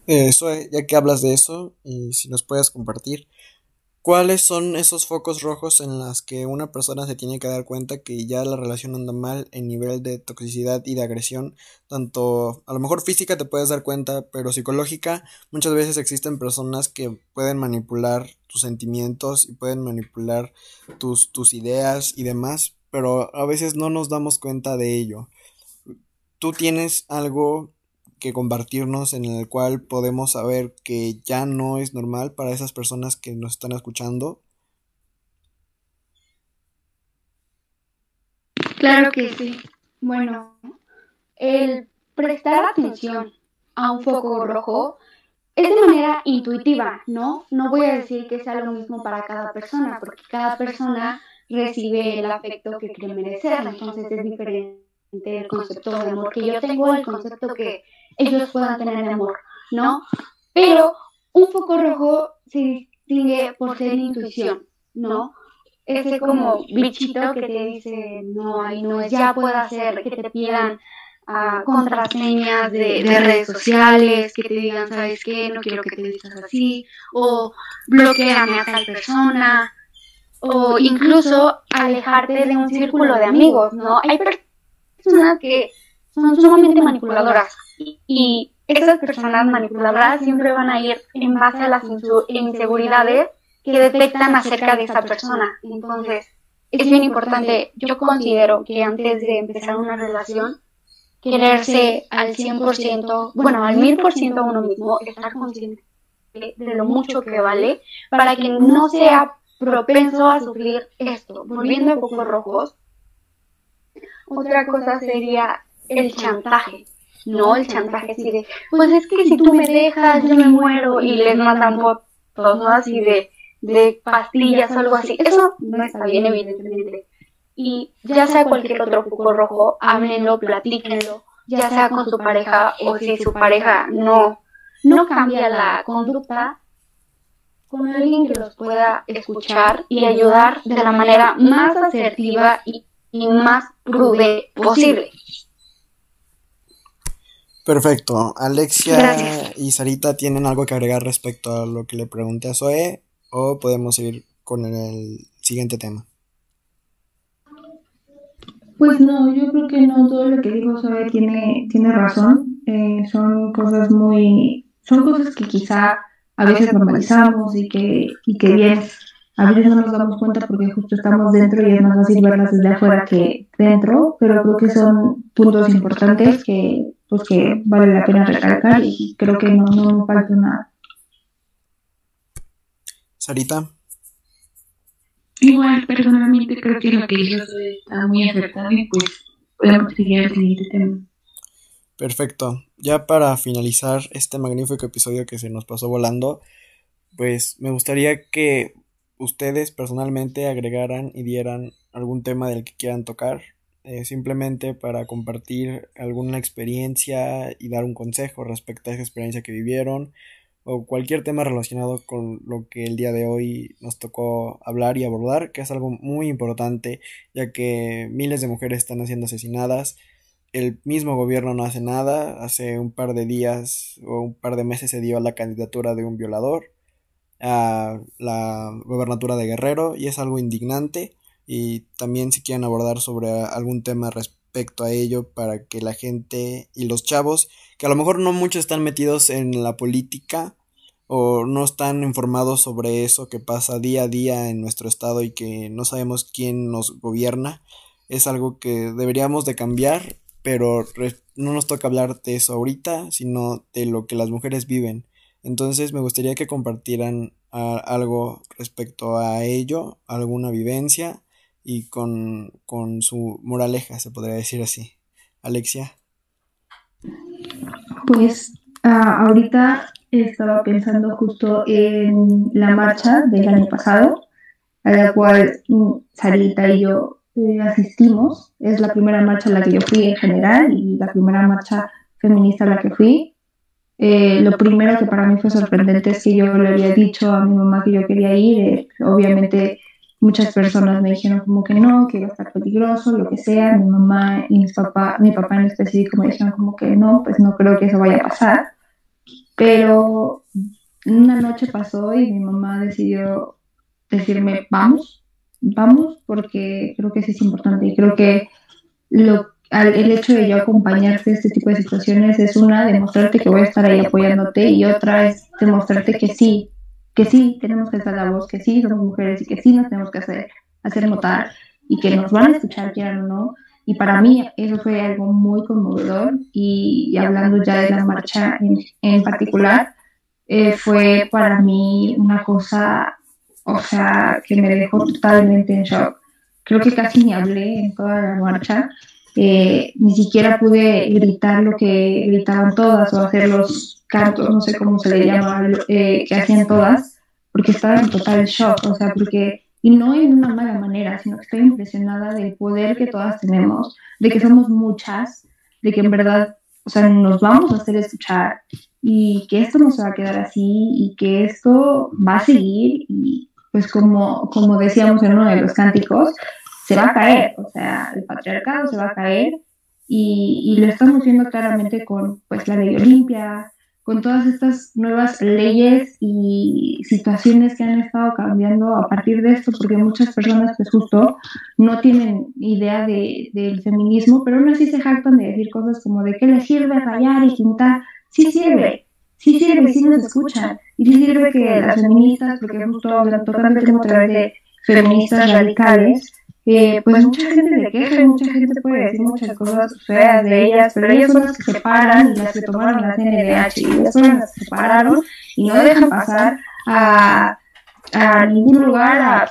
Eso, ya que hablas de eso, y si nos puedes compartir, ¿cuáles son esos focos rojos en los que una persona se tiene que dar cuenta que ya la relación anda mal en nivel de toxicidad y de agresión? Tanto, a lo mejor física te puedes dar cuenta, pero psicológica, muchas veces existen personas que pueden manipular tus sentimientos y pueden manipular tus, tus ideas y demás, pero a veces no nos damos cuenta de ello. ¿Tú tienes algo que compartirnos en el cual podemos saber que ya no es normal para esas personas que nos están escuchando? Claro que sí. Bueno, el prestar atención a un foco rojo es de manera intuitiva, ¿no? No voy a decir que sea lo mismo para cada persona, porque cada persona recibe el afecto que cree merecer, entonces es diferente el concepto de amor que yo tengo, el concepto que ellos puedan tener el amor, ¿no? Pero un foco rojo se distingue por ser intuición, ¿no? Ese como bichito que te dice, no, ahí no es, ya puede hacer que te pidan uh, contraseñas de, de, redes sociales, que te digan, ¿sabes qué? No quiero que te vistas así, o bloqueame a tal persona, o incluso alejarte de un círculo de amigos, ¿no? Hay personas que son sumamente manipuladoras y esas personas manipuladoras siempre van a ir en base a las inseguridades que detectan acerca de esa persona. Entonces, es bien importante, yo considero que antes de empezar una relación, quererse al 100%, bueno, al 1000% uno mismo, estar consciente de lo mucho que vale, para que no sea propenso a sufrir esto. Volviendo a pocos rojos, otra cosa sería el chantaje. No, el chantaje así de, pues es que si tú me dejas, yo me muero y les mandan fotos, ¿no? Así de, de pastillas o algo así. Eso no está bien, evidentemente. Y ya sea cualquier otro foco rojo, háblenlo, platíquenlo, ya sea con su pareja o si su pareja no, no cambia la conducta, con alguien que los pueda escuchar y ayudar de la manera más asertiva y, y más prudente posible. Perfecto. Alexia y Sarita tienen algo que agregar respecto a lo que le pregunté a Zoe o podemos seguir con el siguiente tema. Pues no, yo creo que no todo lo que dijo Zoe tiene, tiene razón. Eh, son cosas muy, son cosas que quizá a veces normalizamos y que, y que bien, a veces no nos damos cuenta porque justo estamos dentro y es más fácil verlas desde afuera que dentro, pero creo que son puntos importantes que pues que vale la pena recalcar y creo que no, no falta nada. Sarita. Igual, personalmente creo que lo que dijo está muy acertado y pues podemos seguir al siguiente tema. Perfecto. Ya para finalizar este magnífico episodio que se nos pasó volando, pues me gustaría que ustedes personalmente agregaran y dieran algún tema del que quieran tocar eh, simplemente para compartir alguna experiencia y dar un consejo respecto a esa experiencia que vivieron o cualquier tema relacionado con lo que el día de hoy nos tocó hablar y abordar, que es algo muy importante, ya que miles de mujeres están siendo asesinadas, el mismo gobierno no hace nada, hace un par de días o un par de meses se dio la candidatura de un violador a la gobernatura de Guerrero y es algo indignante y también si quieren abordar sobre algún tema respecto a ello para que la gente y los chavos, que a lo mejor no muchos están metidos en la política, o no están informados sobre eso que pasa día a día en nuestro estado y que no sabemos quién nos gobierna, es algo que deberíamos de cambiar, pero no nos toca hablar de eso ahorita, sino de lo que las mujeres viven. Entonces me gustaría que compartieran algo respecto a ello, alguna vivencia y con, con su moraleja, se podría decir así. Alexia. Pues ah, ahorita estaba pensando justo en la marcha del año pasado, a la cual mm, Sarita y yo eh, asistimos. Es la primera marcha a la que yo fui en general y la primera marcha feminista a la que fui. Eh, lo primero que para mí fue sorprendente es que yo le había dicho a mi mamá que yo quería ir. Eh, obviamente muchas personas me dijeron como que no, que iba a estar peligroso, lo que sea. Mi mamá y mi papá, mi papá en específico me dijeron como que no, pues no creo que eso vaya a pasar. Pero una noche pasó y mi mamá decidió decirme, vamos, vamos, porque creo que eso es importante y creo que lo, el hecho de yo acompañarte en este tipo de situaciones es una, demostrarte que voy a estar ahí apoyándote y otra es demostrarte que sí, que sí tenemos que estar la voz, que sí somos mujeres y que sí nos tenemos que hacer, hacer notar y que nos van a escuchar, quieran o no, y para mí eso fue algo muy conmovedor y, hablando ya de la marcha en, particular, eh, fue para mí una cosa, o sea, que me dejó totalmente en shock. Creo que casi ni hablé en toda la marcha. Eh, ni siquiera pude gritar lo que gritaban todas o hacer los cantos, no sé cómo se le llama, eh, que hacían todas, porque estaba en total shock, o sea, porque y no en una mala manera, sino que estoy impresionada del poder que todas tenemos, de que somos muchas, de que en verdad, o sea, nos vamos a hacer escuchar y que esto no se va a quedar así y que esto va a seguir y pues como, como decíamos en uno de los cánticos, se va a caer, o sea, el patriarcado se va a caer y, y lo estamos viendo claramente con pues la ley Olimpia, con todas estas nuevas leyes y situaciones que han estado cambiando a partir de esto, porque muchas personas pues justo no tienen idea de, del feminismo, pero aún así se jactan de decir cosas como de qué les sirve rayar y pintar. Sí sirve, sí sirve, sí nos escuchan. Y sí sirve que las feministas, porque justo tocando el tema a través de feministas radicales, eh, pues mucha gente se queja y mucha gente puede decir muchas cosas feas de ellas, pero ellas son las que se paran y las que tomaron la CNDH y ellas son las que se pararon y no dejan pasar a, a ningún lugar a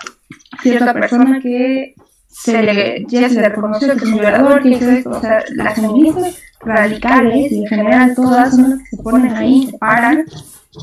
cierta persona que se le, ya se le reconoció que es un violador, que hizo esto, o sea, las feministas radicales y en general todas son las que se ponen ahí, se paran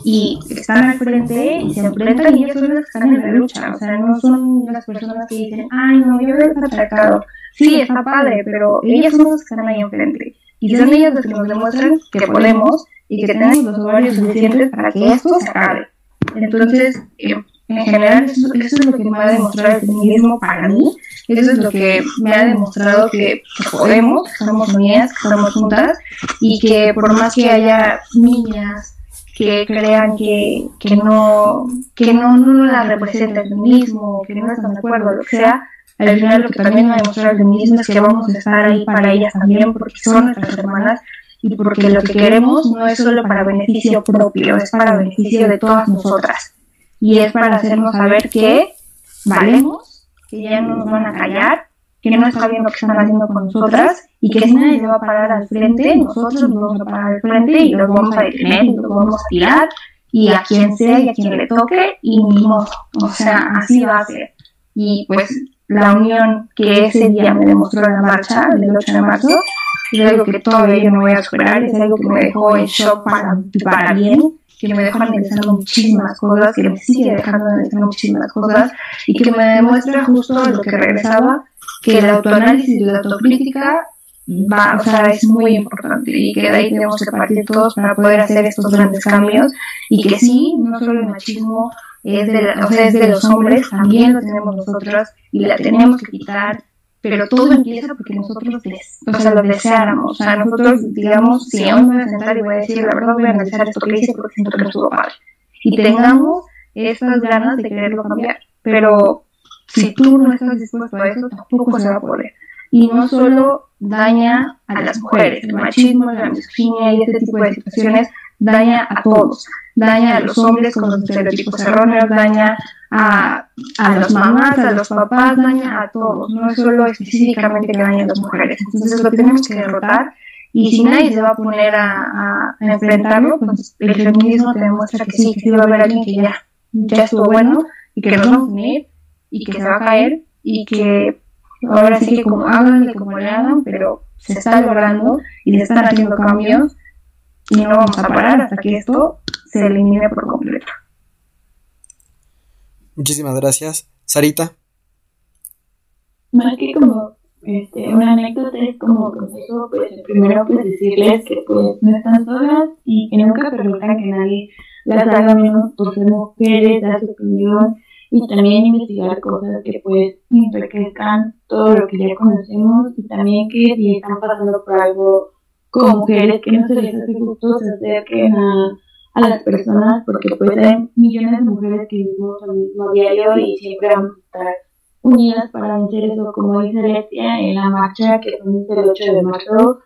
y están al frente y se enfrentan y ellas son las que están en la lucha, o sea, no son las personas que dicen, ay, no, yo veo atacado. Sí, está padre, pero ellas son las que están ahí enfrente. Y son ellas las que nos demuestran que podemos y que tenemos los ovarios suficientes para que esto se acabe. Entonces, eh, en general, eso, es lo que me ha demostrado el feminismo para mí. Eso es lo que me ha demostrado que, podemos, que somos unidas, que estamos juntas y que por más que haya niñas, que crean que, que no que no, no la representa el feminismo, que no están de acuerdo, lo que sea, al final lo que también va a demostrar el feminismo es que vamos a estar ahí para ellas también, porque son nuestras hermanas y porque lo que queremos no es solo para beneficio propio, es para beneficio de todas nosotras. Y es para hacernos saber que valemos, que ya no nos van a callar que no está bien lo que están haciendo con nosotras y que si nadie va a parar al frente, nosotros nos vamos a parar al frente y los vamos a detener y los vamos a tirar y a quien sea y a quien le toque y ni modo. O sea, así va a ser. Y pues la unión que ese día me demostró en la marcha del 8 de marzo es algo que todavía yo no voy a superar, es algo que me dejó en shock para, para bien que me dejó analizando muchísimas cosas, que me sigue dejando analizando muchísimas cosas y que me demuestra justo lo que regresaba que el autoanálisis y la autocrítica va, o sea, es muy importante y que de ahí tenemos que partir todos para poder hacer estos grandes cambios y que sí, no solo el machismo es de, o sea, es de los hombres, también lo tenemos nosotros y la tenemos que quitar, pero todo empieza porque nosotros o sea, lo deseáramos, o sea, nosotros digamos, si aún me voy a sentar y voy a decir, la verdad voy a analizar esto que hice porque siento que estuvo padre y tengamos esas ganas de quererlo cambiar, pero si tú no estás dispuesto a eso, tampoco se va a poder. Y no solo daña a las mujeres, el machismo, la misoginia y este tipo de situaciones daña a todos, daña a los hombres con los estereotipos erróneos, daña a, a las mamás, a los papás, daña a todos, no es solo específicamente que daña a las mujeres. Entonces lo tenemos que derrotar y si nadie se va a poner a, enfrentarlo, pues el feminismo te demuestra que sí, que va a haber alguien que ya, ya estuvo bueno y que nos vamos a unir y que se va a caer y que ahora sí que como háganle como le hagan, pero se está logrando y se están haciendo cambios y no vamos a parar hasta que esto se elimine por completo. Muchísimas gracias. Sarita. Más que como este, una anécdota es como consejo, pues primero pues decirles que pues no están solas y que nunca permitan que nadie las haga menos por ser mujeres, dar su opinión y también investigar cosas que pues enriquezcan todo lo que ya conocemos y también que si están pasando por algo como mujeres que no se les hace justo se acerquen a, a las personas porque pues hay millones de mujeres que vivimos al mismo diario y siempre vamos a estar unidas para vencer eso, como dice Alexia, en la marcha que fue el 8 de marzo,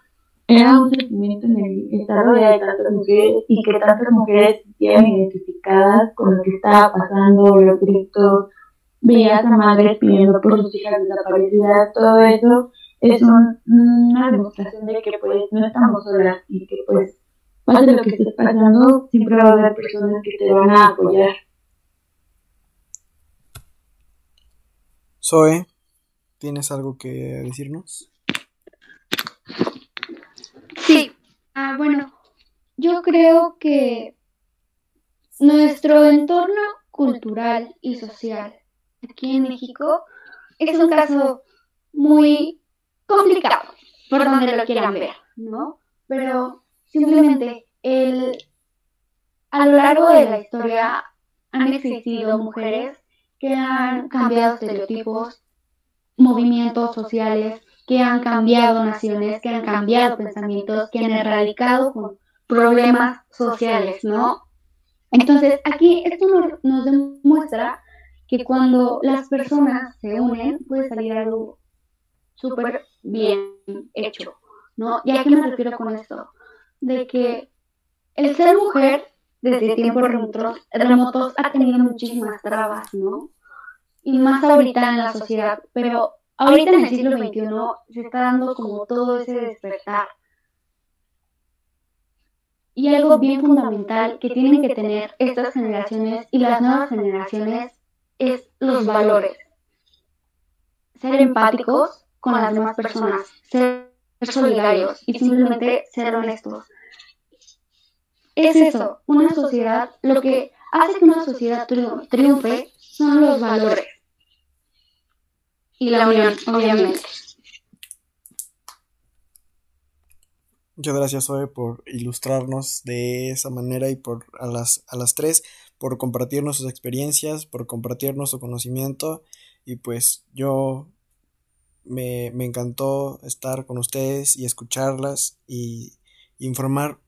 era un sentimiento en el estado de tantas mujeres y que tantas mujeres se identificadas con lo que estaba pasando, los gritos, veías a madres pidiendo por sus hijas desaparecidas, todo eso es una demostración de que pues no estamos solas y que pues pase lo que esté pasando, siempre va a haber personas que te van a apoyar. Zoe, ¿tienes algo que decirnos? Sí, ah, bueno, yo creo que nuestro entorno cultural y social aquí en México es un caso muy complicado, por donde lo quieran ver, ¿no? Pero simplemente el, a lo largo de la historia han existido mujeres que han cambiado estereotipos, movimientos sociales, que han cambiado naciones, que han cambiado pensamientos, que han erradicado con problemas sociales, ¿no? Entonces, aquí esto nos, nos demuestra que cuando las personas se unen, puede salir algo súper bien hecho, ¿no? ¿Y a qué me refiero con esto? De que el ser mujer desde tiempos remotos, remotos ha tenido muchísimas trabas, ¿no? Y más ahorita en la sociedad, pero ahorita en el siglo XXI se está dando como todo ese despertar. Y algo bien fundamental que tienen que tener estas generaciones y las nuevas generaciones es los valores. Ser empáticos con las demás personas, ser solidarios y simplemente ser honestos es eso, una sociedad, lo que hace que una sociedad triunfe son los valores. Y la unión, obviamente. Muchas gracias, Zoe, por ilustrarnos de esa manera y por a las, a las tres, por compartirnos sus experiencias, por compartirnos su conocimiento. Y pues yo me, me encantó estar con ustedes y escucharlas y informar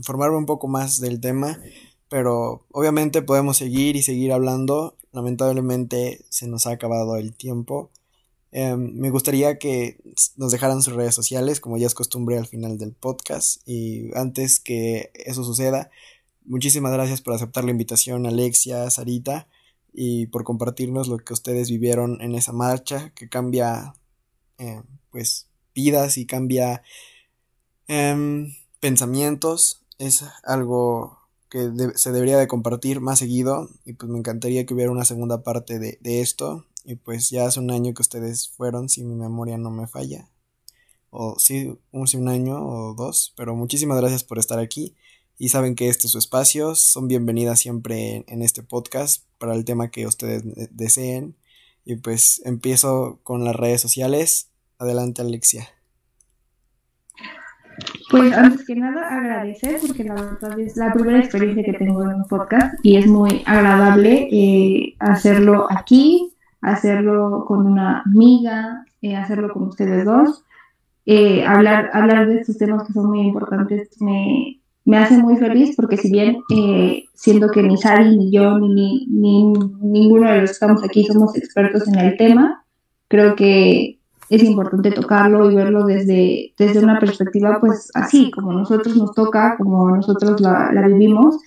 informarme un poco más del tema, pero obviamente podemos seguir y seguir hablando. Lamentablemente se nos ha acabado el tiempo. Em, me gustaría que nos dejaran sus redes sociales, como ya es costumbre al final del podcast. Y antes que eso suceda, muchísimas gracias por aceptar la invitación, Alexia, Sarita, y por compartirnos lo que ustedes vivieron en esa marcha que cambia, eh, pues, vidas y cambia em, pensamientos. Es algo que se debería de compartir más seguido y pues me encantaría que hubiera una segunda parte de, esto. Y pues ya hace un año que ustedes fueron si mi memoria no me falla. O sí, hace un año o dos pero muchísimas gracias por estar aquí. Y saben que este es su espacio. Son bienvenidas siempre en este podcast para el tema que ustedes deseen. Y pues empiezo con las redes sociales adelante Alexia pues antes que nada agradecer porque la verdad es la primera experiencia que tengo en un podcast y es muy agradable eh, hacerlo aquí, hacerlo con una amiga, eh, hacerlo con ustedes dos. Eh, hablar, hablar de estos temas que son muy importantes me, me hace muy feliz porque si bien siendo que ni Sari, ni yo, ni, ni ninguno de los que estamos aquí somos expertos en el tema, creo que es importante tocarlo y verlo desde, desde una perspectiva pues así, como nosotros nos toca, como nosotros la, la vivimos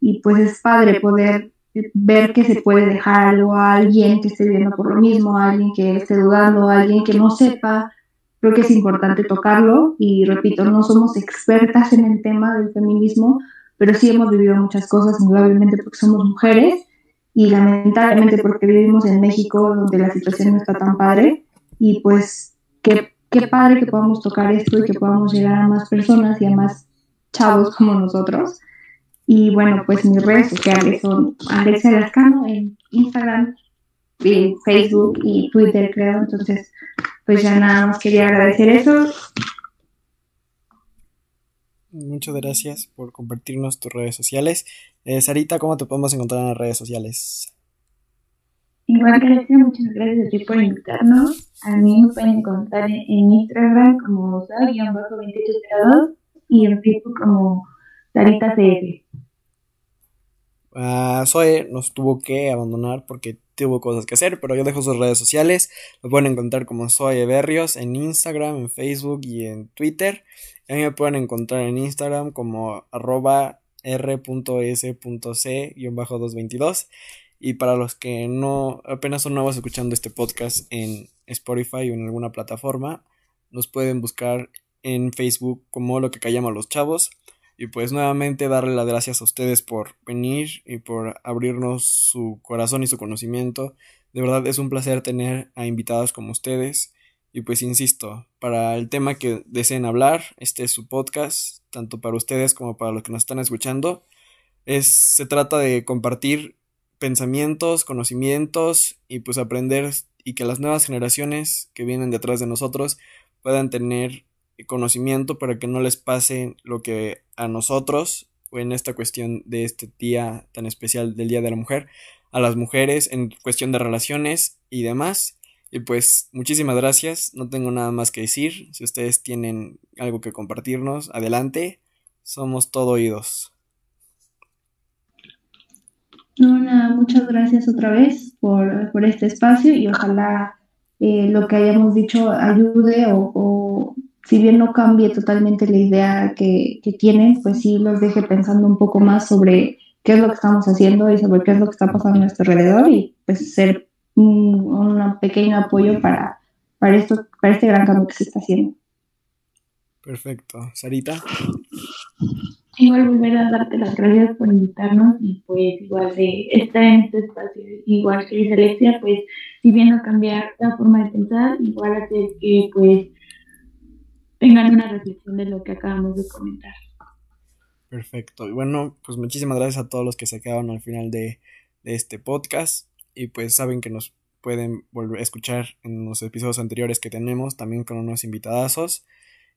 y pues es padre poder ver que se puede dejar algo a alguien que esté viendo por lo mismo, a alguien que esté dudando, a alguien que no sepa. Creo que es importante tocarlo y repito, no somos expertas en el tema del feminismo, pero sí hemos vivido muchas cosas, indudablemente porque somos mujeres y lamentablemente porque vivimos en México donde la situación no está tan padre y pues qué, qué padre que podamos tocar esto y que podamos llegar a más personas y a más chavos como nosotros y bueno, pues mis redes sociales son Alexia Lascano en Instagram, en Facebook y Twitter, creo. Entonces, pues ya nada más quería agradecer eso. Muchas gracias por compartirnos tus redes sociales. Eh, Sarita, ¿cómo te podemos encontrar en las redes sociales? Igual que muchas gracias a ti por invitarnos. A mí me pueden encontrar en Instagram como Sari-2802 y en Facebook como Sarita CF. Uh, Zoe nos tuvo que abandonar porque tuvo cosas que hacer, pero yo dejo sus redes sociales. Lo pueden encontrar como Zoe Berrios en Instagram, en Facebook y en Twitter. A mí me pueden encontrar en Instagram como arroba r.s.c-222. Y para los que no apenas son nuevos escuchando este podcast en Spotify o en alguna plataforma, nos pueden buscar en Facebook como lo que callamos los chavos. Y pues nuevamente darle las gracias a ustedes por venir y por abrirnos su corazón y su conocimiento. De verdad es un placer tener a invitados como ustedes. Y pues insisto, para el tema que deseen hablar, este es su podcast, tanto para ustedes como para los que nos están escuchando. Es, se trata de compartir pensamientos, conocimientos y pues aprender y que las nuevas generaciones que vienen detrás de nosotros puedan tener conocimiento para que no les pase lo que a nosotros, o en esta cuestión de este día tan especial del Día de la Mujer, a las mujeres en cuestión de relaciones y demás. Y pues muchísimas gracias, no tengo nada más que decir. Si ustedes tienen algo que compartirnos, adelante, somos todo oídos. No, muchas gracias otra vez por, por este espacio y ojalá eh, lo que hayamos dicho ayude o si bien no cambie totalmente la idea que, que tienen, pues sí los deje pensando un poco más sobre qué es lo que estamos haciendo y sobre qué es lo que está pasando a nuestro alrededor y pues ser un, pequeño apoyo para, para, esto, para este gran cambio que se está haciendo. Perfecto. Sarita. Igual volver a darte las gracias por invitarnos y pues igual de estar en este espacio, igual que dice Alexia, pues si bien no cambiar la forma de pensar, igual hacer que pues tengan una reflexión de lo que acabamos de comentar. Perfecto. Y bueno, pues muchísimas gracias a todos los que se quedaron al final de, este podcast. Y pues saben que nos pueden volver a escuchar en los episodios anteriores que tenemos, también con unos invitadazos.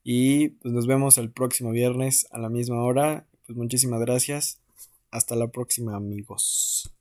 Y pues nos vemos el próximo viernes a la misma hora. Pues muchísimas gracias. Hasta la próxima, amigos.